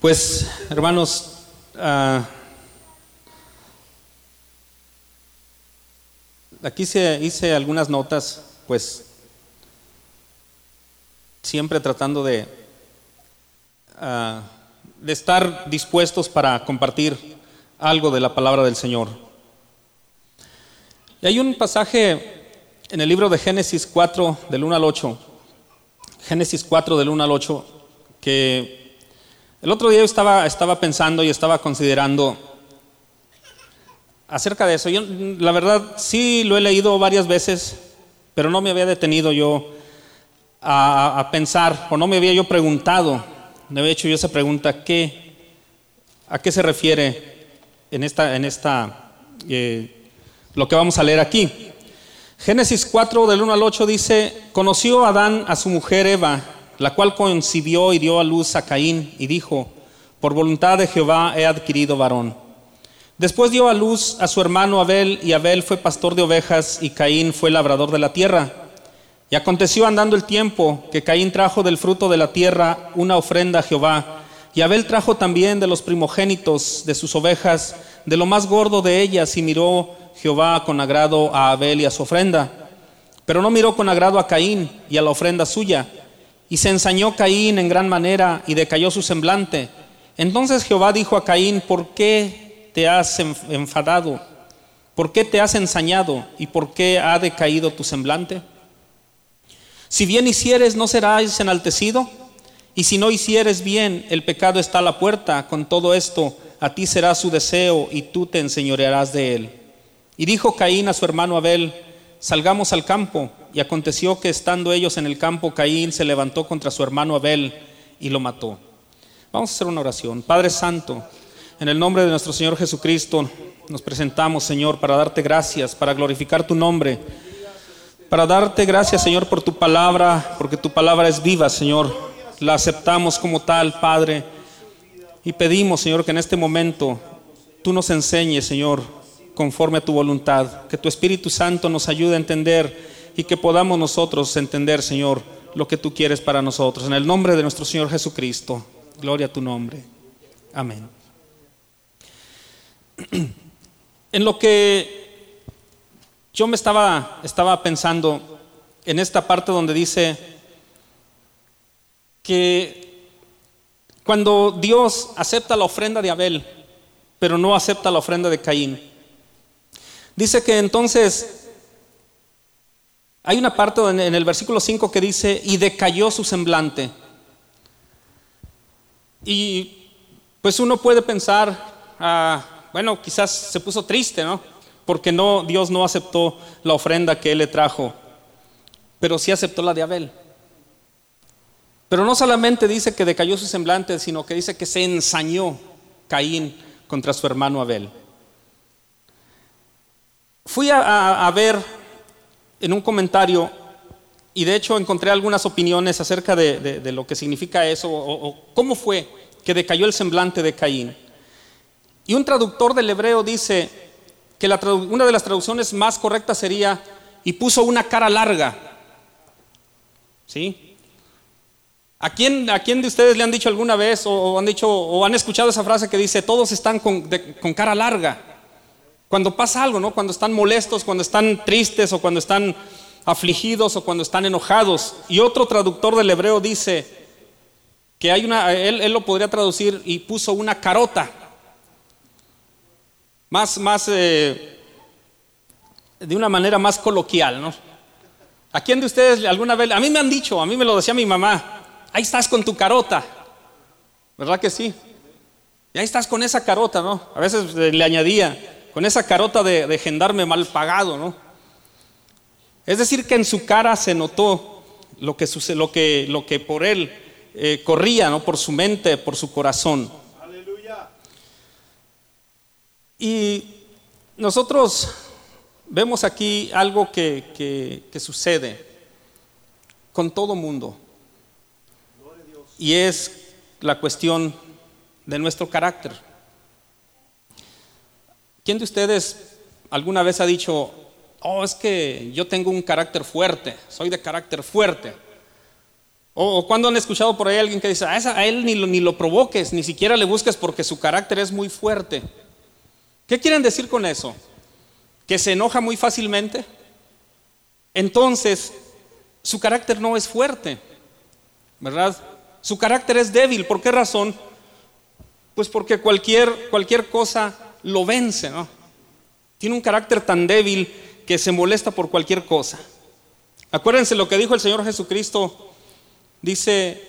Pues, hermanos, ah, aquí se, hice algunas notas, pues, siempre tratando de, ah, de estar dispuestos para compartir algo de la palabra del Señor. Y hay un pasaje en el libro de Génesis 4, del 1 al 8, Génesis 4, del 1 al 8, que el otro día yo estaba, estaba pensando y estaba considerando acerca de eso. Yo, la verdad, sí lo he leído varias veces, pero no me había detenido yo a, pensar, o no me había yo preguntado, me había hecho yo esa pregunta, ¿qué, ¿a qué se refiere en esta, en esta eh, lo que vamos a leer aquí? Génesis 4 del 1 al 8 dice, conoció Adán a su mujer Eva la cual concibió y dio a luz a Caín y dijo, por voluntad de Jehová he adquirido varón. Después dio a luz a su hermano Abel, y Abel fue pastor de ovejas, y Caín fue labrador de la tierra. Y aconteció andando el tiempo que Caín trajo del fruto de la tierra una ofrenda a Jehová, y Abel trajo también de los primogénitos de sus ovejas, de lo más gordo de ellas, y miró Jehová con agrado a Abel y a su ofrenda. Pero no miró con agrado a Caín y a la ofrenda suya. Y se ensañó Caín en gran manera y decayó su semblante. Entonces Jehová dijo a Caín, ¿por qué te has enfadado? ¿Por qué te has ensañado? ¿Y por qué ha decaído tu semblante? Si bien hicieres, ¿no serás enaltecido? Y si no hicieres bien, el pecado está a la puerta. Con todo esto, a ti será su deseo y tú te enseñorearás de él. Y dijo Caín a su hermano Abel, salgamos al campo. Y aconteció que estando ellos en el campo, Caín se levantó contra su hermano Abel y lo mató. Vamos a hacer una oración. Padre Santo, en el nombre de nuestro Señor Jesucristo, nos presentamos, Señor, para darte gracias, para glorificar tu nombre, para darte gracias, Señor, por tu palabra, porque tu palabra es viva, Señor. La aceptamos como tal, Padre. Y pedimos, Señor, que en este momento tú nos enseñes, Señor, conforme a tu voluntad. Que tu Espíritu Santo nos ayude a entender y que podamos nosotros entender, Señor, lo que tú quieres para nosotros. En el nombre de nuestro Señor Jesucristo. Gloria a tu nombre. Amén. En lo que yo me estaba, estaba pensando en esta parte donde dice que cuando Dios acepta la ofrenda de Abel, pero no acepta la ofrenda de Caín, Dice que entonces hay una parte en el versículo 5 que dice, y decayó su semblante. Y pues uno puede pensar, ah, bueno, quizás se puso triste, ¿no? Porque no, Dios no aceptó la ofrenda que él le trajo, pero sí aceptó la de Abel. Pero no solamente dice que decayó su semblante, sino que dice que se ensañó Caín contra su hermano Abel. Fui a, ver en un comentario y de hecho encontré algunas opiniones acerca de, lo que significa eso o, cómo fue que decayó el semblante de Caín. Y un traductor del hebreo dice que una de las traducciones más correctas sería y puso una cara larga. ¿Sí? ¿A quién, ¿A quién de ustedes le han dicho alguna vez o, han dicho o han escuchado esa frase que dice todos están con cara larga? Cuando pasa algo, ¿no? Cuando están molestos, cuando están tristes o cuando están afligidos o cuando están enojados. Y otro traductor del hebreo dice que hay una, él, lo podría traducir y puso una carota. Más, más, eh, de una manera más coloquial, ¿no? ¿A quién de ustedes alguna vez, a mí me han dicho, a mí me lo decía mi mamá, ahí estás con tu carota, ¿verdad que sí? Y ahí estás con esa carota, ¿no? A veces le añadía, con esa carota de, gendarme mal pagado, ¿no? Es decir, que en su cara se notó lo que, lo que, lo que por él eh, corría, ¿no? Por su mente, por su corazón. Aleluya. Y nosotros vemos aquí algo que, que sucede con todo mundo. Y es la cuestión de nuestro carácter. ¿Quién de ustedes alguna vez ha dicho, oh, es que yo tengo un carácter fuerte, soy de carácter fuerte? O, cuando han escuchado por ahí a alguien que dice, a, él ni lo, ni lo provoques, ni siquiera le busques porque su carácter es muy fuerte. ¿Qué quieren decir con eso? ¿Que se enoja muy fácilmente? Entonces, su carácter no es fuerte, ¿verdad? Su carácter es débil. ¿Por qué razón? Pues porque cualquier, cualquier cosa lo vence, ¿no? Tiene un carácter tan débil que se molesta por cualquier cosa. Acuérdense lo que dijo el Señor Jesucristo Dice,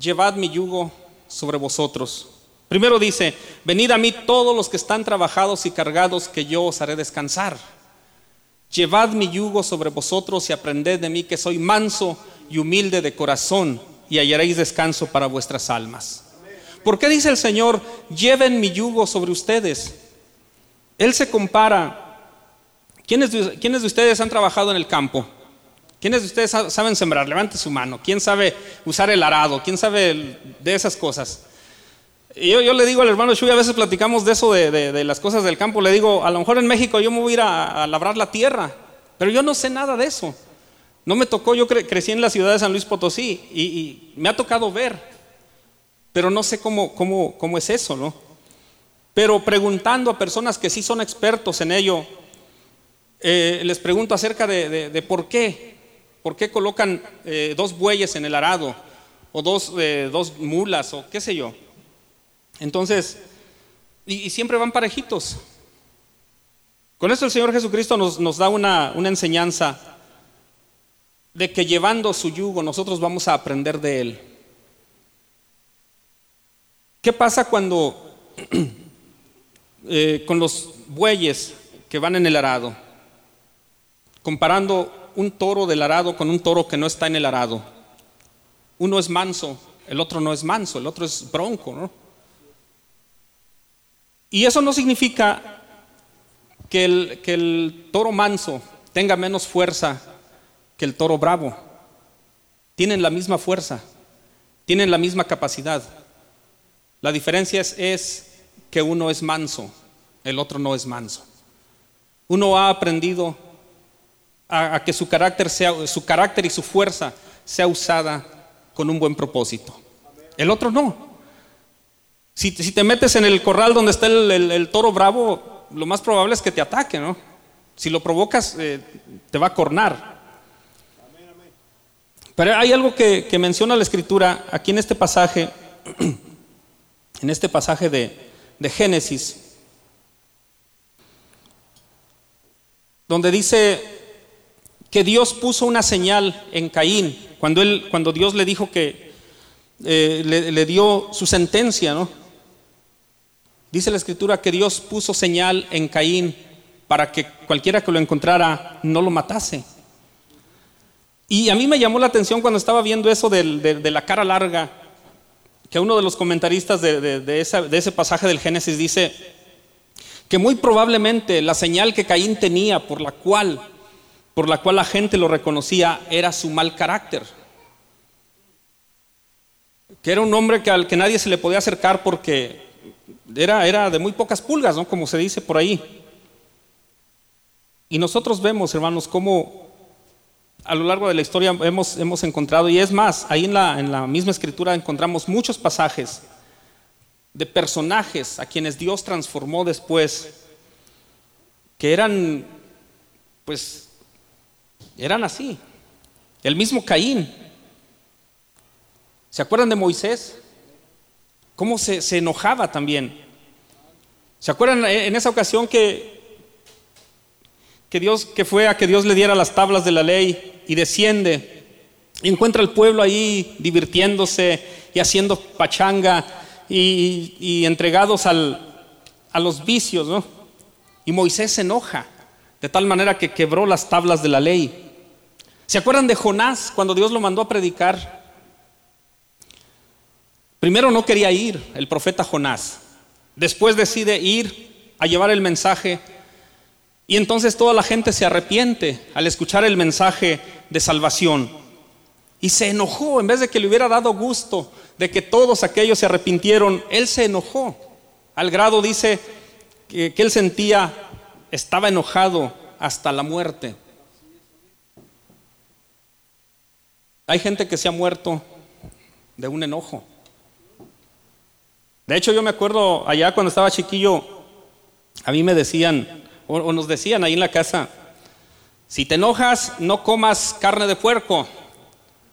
llevad mi yugo sobre vosotros. Primero dice, venid a mí todos los que están trabajados y cargados, que yo os haré descansar. Llevad mi yugo sobre vosotros y aprended de mí que soy manso y humilde de corazón y hallaréis descanso para vuestras almas. ¿Por qué dice el Señor, lleven mi yugo sobre ustedes? Él se compara. ¿Quiénes ¿Quiénes de ustedes han trabajado en el campo? ¿Quiénes de ustedes saben sembrar? Levante su mano. ¿Quién sabe usar el arado? ¿Quién sabe de esas cosas? Y yo, le digo al hermano Shui, a veces platicamos de eso, de, las cosas del campo. Le digo, a lo mejor en México yo me voy a ir a, labrar la tierra, pero yo no sé nada de eso. No me tocó, yo crecí en la ciudad de San Luis Potosí y, me ha tocado ver, pero no sé cómo, cómo, cómo es eso, ¿no? Pero preguntando a personas que sí son expertos en ello, eh, les pregunto acerca de por qué ¿Por qué colocan eh, dos bueyes en el arado? O dos, eh, dos, mulas, o qué sé yo. Entonces, y, siempre van parejitos. Con esto el Señor Jesucristo nos, nos da una, una enseñanza de que llevando su yugo nosotros vamos a aprender de Él. ¿Qué pasa cuando eh, con los bueyes que van en el arado? Comparando un toro del arado con un toro que no está en el arado. Uno es manso, el otro no es manso, el otro es bronco, ¿no? Y eso no significa que el, que el toro manso tenga menos fuerza que el toro bravo. Tienen la misma fuerza, tienen la misma capacidad. La diferencia es, que uno es manso, el otro no es manso. Uno ha aprendido a, que su carácter, sea, su carácter y su fuerza sea usada con un buen propósito. El otro no. Si, te metes en el corral donde está el, toro bravo, lo más probable es que te ataque, ¿no? Si lo provocas, eh, te va a cornar. Pero hay algo que, menciona la escritura aquí en este pasaje, en este pasaje de, de Génesis, donde dice que Dios puso una señal en Caín, cuando, él, cuando Dios le dijo que eh, le, dio su sentencia, ¿no? Dice la escritura que Dios puso señal en Caín para que cualquiera que lo encontrara no lo matase. Y a mí me llamó la atención cuando estaba viendo eso de, la cara larga, que uno de los comentaristas de, ese pasaje del Génesis dice que muy probablemente la señal que Caín tenía por la cual la gente lo reconocía era su mal carácter. Que era un hombre al que nadie se le podía acercar porque era, era de muy pocas pulgas, ¿no? Como se dice por ahí. Y nosotros vemos, hermanos, cómo a lo largo de la historia hemos, hemos encontrado, y es más, ahí en la, en la misma escritura encontramos muchos pasajes de personajes a quienes Dios transformó después, que eran, pues, eran así. El mismo Caín. ¿Se acuerdan de Moisés? ¿Cómo se, enojaba también? ¿Se acuerdan en esa ocasión que, que Dios, que fue a que Dios le diera las tablas de la ley y desciende y encuentra al pueblo ahí divirtiéndose y haciendo pachanga y, entregados al, a los vicios. Y Moisés se enoja de tal manera que quebró las tablas de la ley. ¿Se acuerdan de Jonás cuando Dios lo mandó a predicar? Primero no quería ir el profeta Jonás. Después decide ir a llevar el mensaje y entonces toda la gente se arrepiente al escuchar el mensaje de salvación. Y se enojó, en vez de que le hubiera dado gusto de que todos aquellos se arrepintieron, él se enojó. Al grado dice que, que él sentía, estaba enojado hasta la muerte. Hay gente que se ha muerto de un enojo. De hecho, yo me acuerdo allá cuando estaba chiquillo, a mí me decían, o, nos decían ahí en la casa, si te enojas, no comas carne de puerco,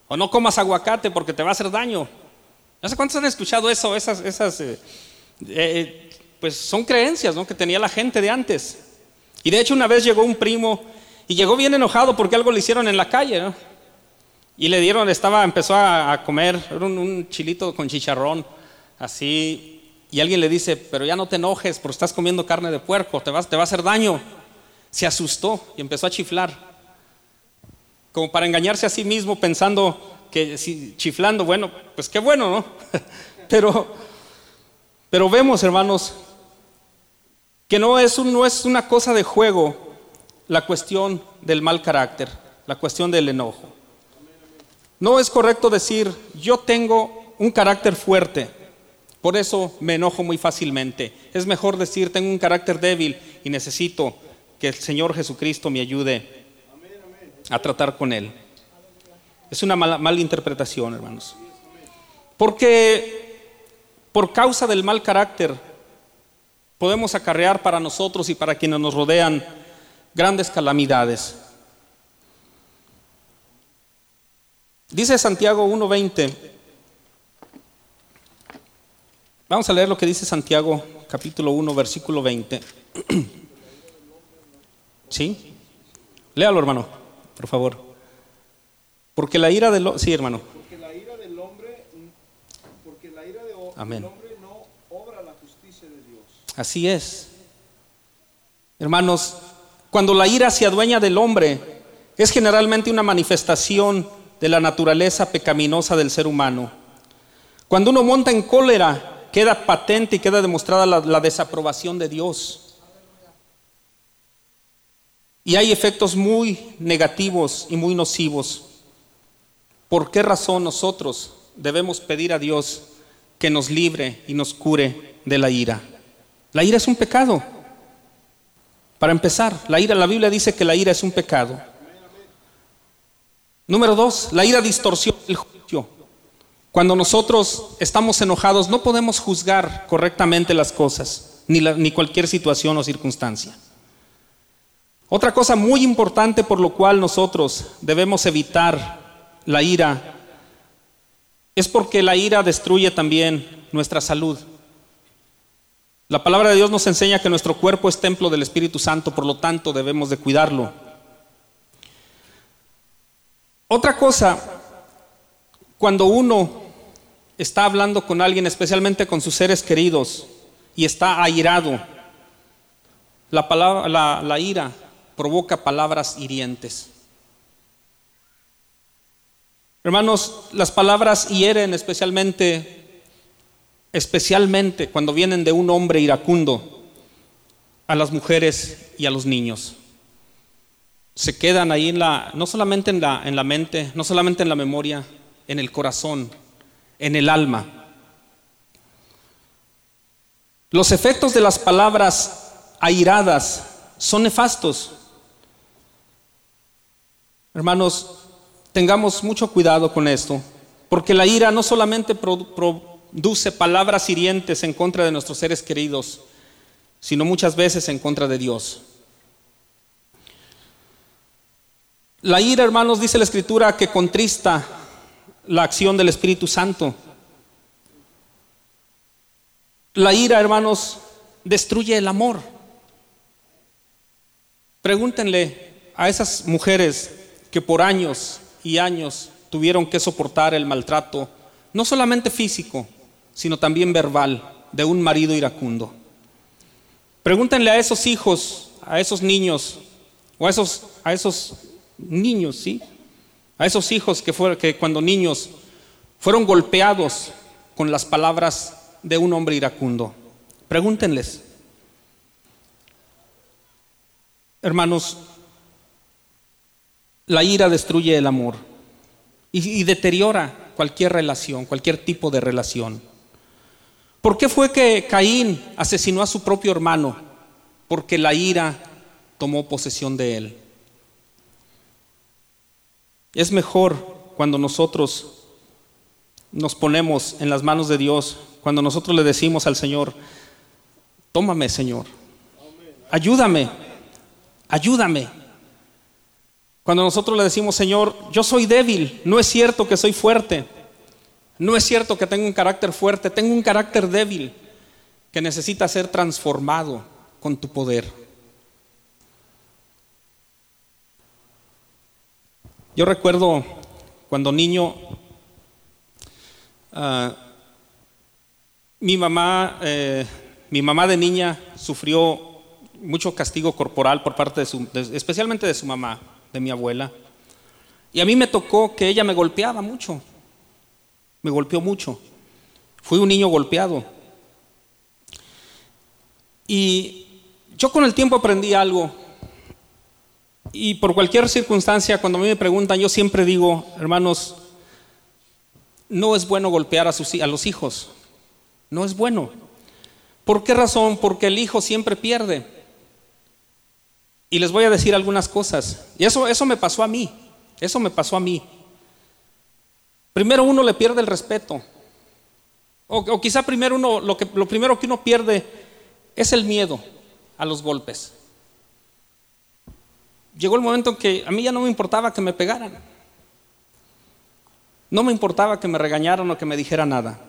o no comas aguacate porque te va a hacer daño. No sé cuántos han escuchado eso, esas, esas eh, eh, pues son creencias ¿no? que tenía la gente de antes. Y de hecho una vez llegó un primo y llegó bien enojado porque algo le hicieron en la calle. ¿no? Y le dieron, estaba, empezó a, comer un, chilito con chicharrón, así. Y alguien le dice, pero ya no te enojes porque estás comiendo carne de puerco, te, vas, te va a hacer daño. Se asustó y empezó a chiflar. Como para engañarse a sí mismo pensando que si, chiflando, bueno, pues qué bueno, ¿no? pero, pero vemos, hermanos, que no es, un, no es una cosa de juego la cuestión del mal carácter, la cuestión del enojo. No es correcto decir, yo tengo un carácter fuerte, por eso me enojo muy fácilmente. Es mejor decir, tengo un carácter débil y necesito que el Señor Jesucristo me ayude a tratar con él. Es una mala, interpretación, hermanos. Porque por causa del mal carácter podemos acarrear para nosotros y para quienes nos rodean grandes calamidades. Dice Santiago 1.20. Vamos a leer lo que dice Santiago capítulo 1, versículo 20. ¿Sí? Léalo, hermano, por favor. Porque la ira del sí, hermano. Porque la ira del hombre, porque la ira del hombre no obra la justicia de Dios. Así es. Hermanos, cuando la ira se adueña del hombre, es generalmente una manifestación de la naturaleza pecaminosa del ser humano. Cuando uno monta en cólera, queda patente y queda demostrada la, desaprobación de Dios. Y hay efectos muy negativos y muy nocivos. ¿Por qué razón nosotros debemos pedir a Dios que nos libre y nos cure de la ira? La ira es un pecado. Para empezar, la ira, la Biblia dice que la ira es un pecado. Número dos, la ira distorsiona el juicio. Cuando nosotros estamos enojados no podemos juzgar correctamente las cosas, ni, ni cualquier situación o circunstancia. Otra cosa muy importante por lo cual nosotros debemos evitar la ira es porque la ira destruye también nuestra salud. La palabra de Dios nos enseña que nuestro cuerpo es templo del Espíritu Santo, por lo tanto debemos de cuidarlo. Otra cosa, cuando uno está hablando con alguien, especialmente con sus seres queridos, y está airado, la, palabra, la, ira provoca palabras hirientes. Hermanos, las palabras hieren especialmente, especialmente cuando vienen de un hombre iracundo a las mujeres y a los niños. Se quedan ahí en la, no solamente en la, en la mente, no solamente en la memoria, en el corazón, en el alma. Los efectos de las palabras airadas son nefastos. Hermanos, tengamos mucho cuidado con esto, porque la ira no solamente produce palabras hirientes en contra de nuestros seres queridos, sino muchas veces en contra de Dios. La ira, hermanos, dice la escritura que contrista la acción del Espíritu Santo. La ira, hermanos, destruye el amor. Pregúntenle a esas mujeres que por años y años tuvieron que soportar el maltrato, no solamente físico, sino también verbal, de un marido iracundo. Pregúntenle a esos hijos, a esos niños, o a esos, a esos niños, ¿sí? A esos hijos que, fueron, que cuando niños fueron golpeados con las palabras de un hombre iracundo. Pregúntenles. Hermanos, la ira destruye el amor y, y, deteriora cualquier relación, cualquier tipo de relación. ¿Por qué fue que Caín asesinó a su propio hermano? Porque la ira tomó posesión de él. Es mejor cuando nosotros nos ponemos en las manos de Dios, cuando nosotros le decimos al Señor, tómame Señor, ayúdame, ayúdame. Cuando nosotros le decimos, Señor, yo soy débil, no es cierto que soy fuerte, no es cierto que tengo un carácter fuerte, tengo un carácter débil que necesita ser transformado con tu poder. Yo recuerdo cuando niño, ah, mi mamá, eh, mi mamá de niña sufrió mucho castigo corporal por parte de su, especialmente de su mamá, de mi abuela. Y a mí me tocó que ella me golpeaba mucho, me golpeó mucho. Fui un niño golpeado. Y yo con el tiempo aprendí algo y por cualquier circunstancia, cuando a mí me preguntan, yo siempre digo, hermanos, no es bueno golpear a, sus, a los hijos. No es bueno. ¿Por qué razón? Porque el hijo siempre pierde. Y les voy a decir algunas cosas. Y eso, eso me pasó a mí. Eso me pasó a mí. Primero uno le pierde el respeto. O, o quizá primero uno, lo, que, lo primero que uno pierde es el miedo a los golpes llegó el momento en que a mí ya no me importaba que me pegaran. No me importaba que me regañaran o que me dijera nada.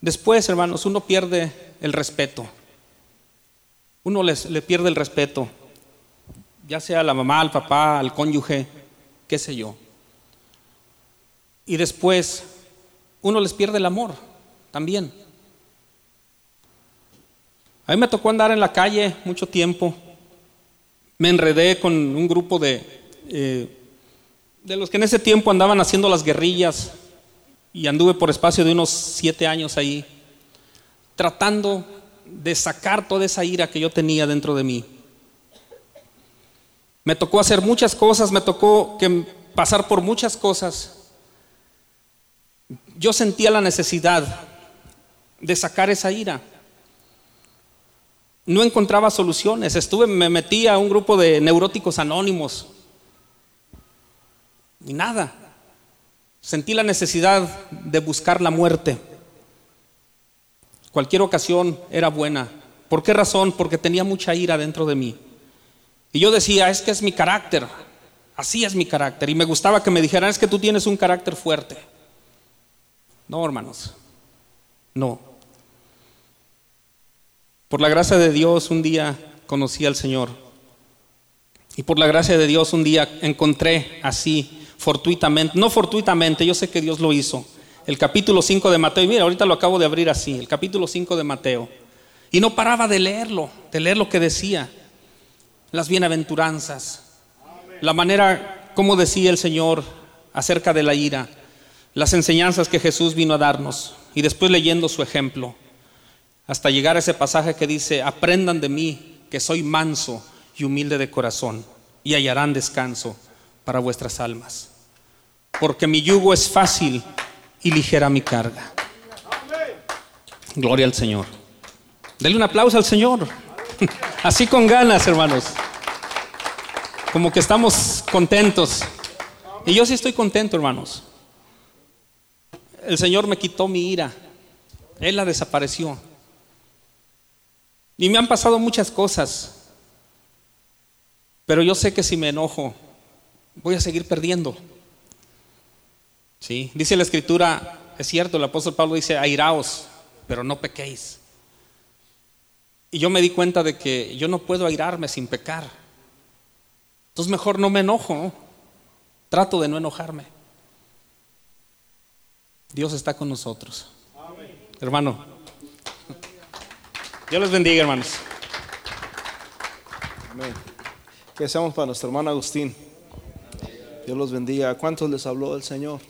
Después, hermanos, uno pierde el respeto. Uno les, le pierde el respeto, ya sea a la mamá, al papá, al cónyuge, qué sé yo. Y después, uno les pierde el amor también. A mí me tocó andar en la calle mucho tiempo me enredé con un grupo de, eh, de los que en ese tiempo andaban haciendo las guerrillas y anduve por espacio de unos siete años ahí, tratando de sacar toda esa ira que yo tenía dentro de mí. Me tocó hacer muchas cosas, me tocó que pasar por muchas cosas. Yo sentía la necesidad de sacar esa ira no encontraba soluciones. Estuve, me metí a un grupo de neuróticos anónimos. Y nada. Sentí la necesidad de buscar la muerte. Cualquier ocasión era buena. ¿Por qué razón? Porque tenía mucha ira dentro de mí. Y yo decía, es que es mi carácter. Así es mi carácter. Y me gustaba que me dijeran, es que tú tienes un carácter fuerte. No, hermanos. No. Por la gracia de Dios un día conocí al Señor. Y por la gracia de Dios un día encontré así, fortuitamente, no fortuitamente, yo sé que Dios lo hizo. El capítulo 5 de Mateo, y mira, ahorita lo acabo de abrir así, el capítulo 5 de Mateo. Y no paraba de leerlo, de leer lo que decía. Las bienaventuranzas, la manera como decía el Señor acerca de la ira, las enseñanzas que Jesús vino a darnos. Y después leyendo su ejemplo hasta llegar a ese pasaje que dice, aprendan de mí que soy manso y humilde de corazón y hallarán descanso para vuestras almas. Porque mi yugo es fácil y ligera mi carga. Gloria al Señor. Denle un aplauso al Señor. Así con ganas, hermanos. Como que estamos contentos. Y yo sí estoy contento, hermanos. El Señor me quitó mi ira. Él la desapareció. Y me han pasado muchas cosas. Pero yo sé que si me enojo, voy a seguir perdiendo. ¿Sí? Dice la escritura, es cierto, el apóstol Pablo dice, airaos, pero no pequéis. Y yo me di cuenta de que yo no puedo airarme sin pecar. Entonces mejor no me enojo, trato de no enojarme. Dios está con nosotros. Hermano, Dios les bendiga, hermanos. Amén. ¿Qué hacemos para nuestro hermano Agustín? Dios los bendiga. cuántos les habló el Señor?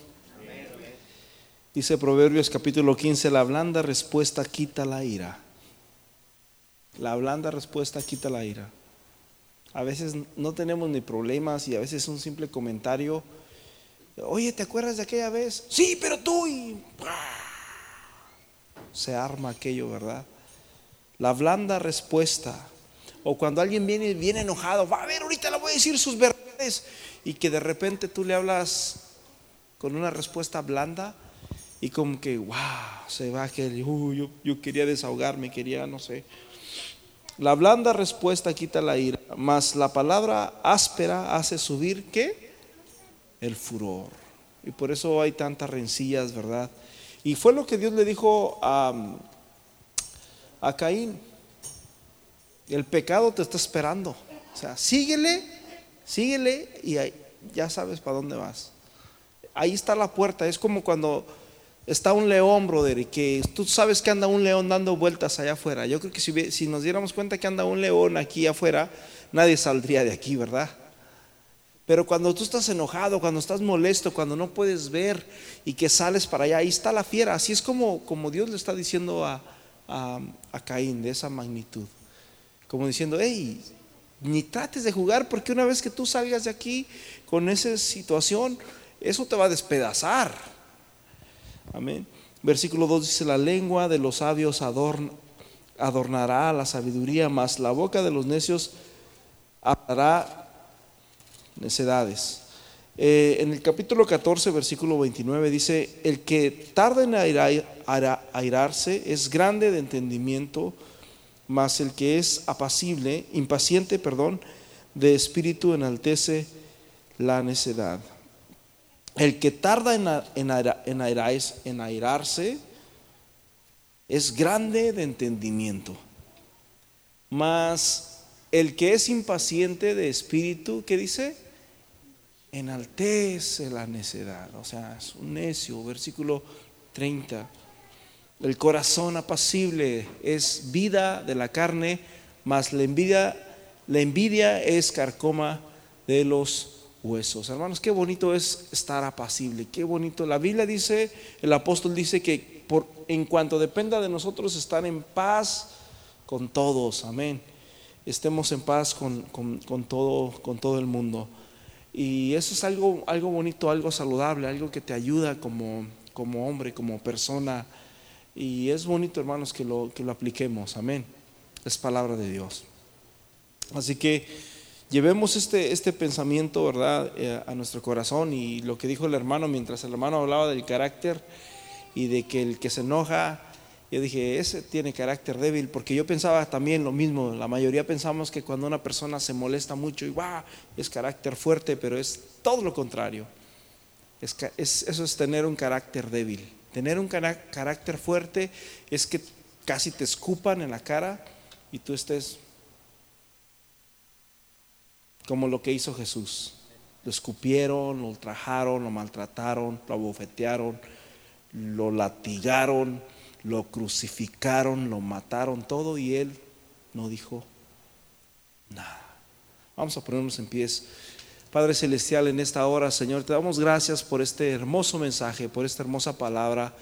Dice Proverbios capítulo 15, la blanda respuesta quita la ira. La blanda respuesta quita la ira. A veces no tenemos ni problemas y a veces un simple comentario. Oye, ¿te acuerdas de aquella vez? Sí, pero tú y... Se arma aquello, ¿verdad? La blanda respuesta. O cuando alguien viene bien enojado, va a ver, ahorita le voy a decir sus verdades. Y que de repente tú le hablas con una respuesta blanda y como que, wow, se va que uh, yo, yo quería desahogarme, quería, no sé. La blanda respuesta quita la ira, mas la palabra áspera hace subir, ¿qué? El furor. Y por eso hay tantas rencillas, ¿verdad? Y fue lo que Dios le dijo a, a Caín. El pecado te está esperando. O sea, síguele, síguele y ya sabes para dónde vas. Ahí está la puerta. Es como cuando está un león, brother, y que tú sabes que anda un león dando vueltas allá afuera. Yo creo que si, si nos diéramos cuenta que anda un león aquí afuera, nadie saldría de aquí, ¿verdad? Pero cuando tú estás enojado, cuando estás molesto, cuando no puedes ver y que sales para allá, ahí está la fiera. Así es como, como Dios le está diciendo a, a, Caín de esa magnitud. Como diciendo, hey, ni trates de jugar porque una vez que tú salgas de aquí con esa situación, eso te va a despedazar. Amén. Versículo 2 dice, la lengua de los sabios adornará la sabiduría, mas la boca de los necios hablará necedades. Eh, en el capítulo 14, versículo 29 dice, el que tarda en airarse es grande de entendimiento, mas el que es apacible, impaciente, perdón, de espíritu enaltece la necedad. El que tarda en, en, en airarse es grande de entendimiento, mas el que es impaciente de espíritu, ¿qué dice? Enaltece la necedad. O sea, es un necio. Versículo 30. El corazón apacible es vida de la carne, mas la envidia, la envidia es carcoma de los huesos. Hermanos, qué bonito es estar apacible, qué bonito. La Biblia dice, el apóstol dice que por, en cuanto dependa de nosotros estar en paz con todos, amén. Estemos en paz con, con todo, con todo el mundo. Y eso es algo, algo bonito, algo saludable, algo que te ayuda como, como hombre, como persona. Y es bonito, hermanos, que lo, que lo apliquemos. Amén. Es palabra de Dios. Así que llevemos este, este pensamiento, ¿verdad?, eh, a nuestro corazón. Y lo que dijo el hermano, mientras el hermano hablaba del carácter y de que el que se enoja yo dije, ese tiene carácter débil, porque yo pensaba también lo mismo. La mayoría pensamos que cuando una persona se molesta mucho, y es carácter fuerte, pero es todo lo contrario. Es, eso es tener un carácter débil. Tener un carácter fuerte es que casi te escupan en la cara y tú estés como lo que hizo Jesús. Lo escupieron, lo ultrajaron, lo maltrataron, lo abofetearon, lo latigaron lo crucificaron, lo mataron todo y él no dijo nada. Vamos a ponernos en pies. Padre Celestial, en esta hora, Señor, te damos gracias por este hermoso mensaje, por esta hermosa palabra.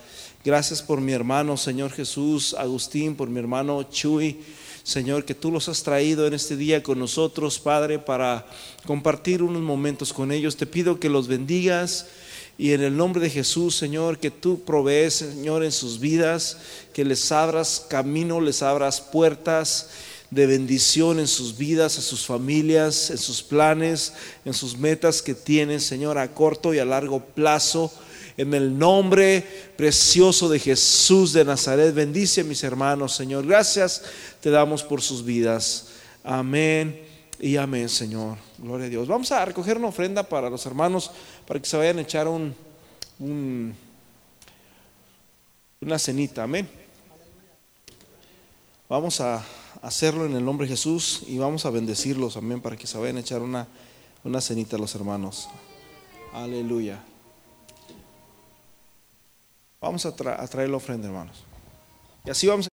Gracias por mi hermano, Señor Jesús, Agustín, por mi hermano Chuy. Señor, que tú los has traído en este día con nosotros, Padre, para compartir unos momentos con ellos. Te pido que los bendigas y en el nombre de Jesús, Señor, que tú provees, Señor, en sus vidas, que les abras camino, les abras puertas de bendición en sus vidas, en sus familias, en sus planes, en sus metas que tienen, Señor, a corto y a largo plazo. En el nombre precioso de Jesús de Nazaret, bendice a mis hermanos, Señor. Gracias te damos por sus vidas. Amén y amén, Señor. Gloria a Dios. Vamos a recoger una ofrenda para los hermanos, para que se vayan a echar un, una cenita. Amén. Vamos a hacerlo en el nombre de Jesús y vamos a bendecirlos. Amén. Para que se vayan a echar una, una cenita los hermanos. Aleluya. Vamos a, a traer la ofrenda, hermanos. Y así vamos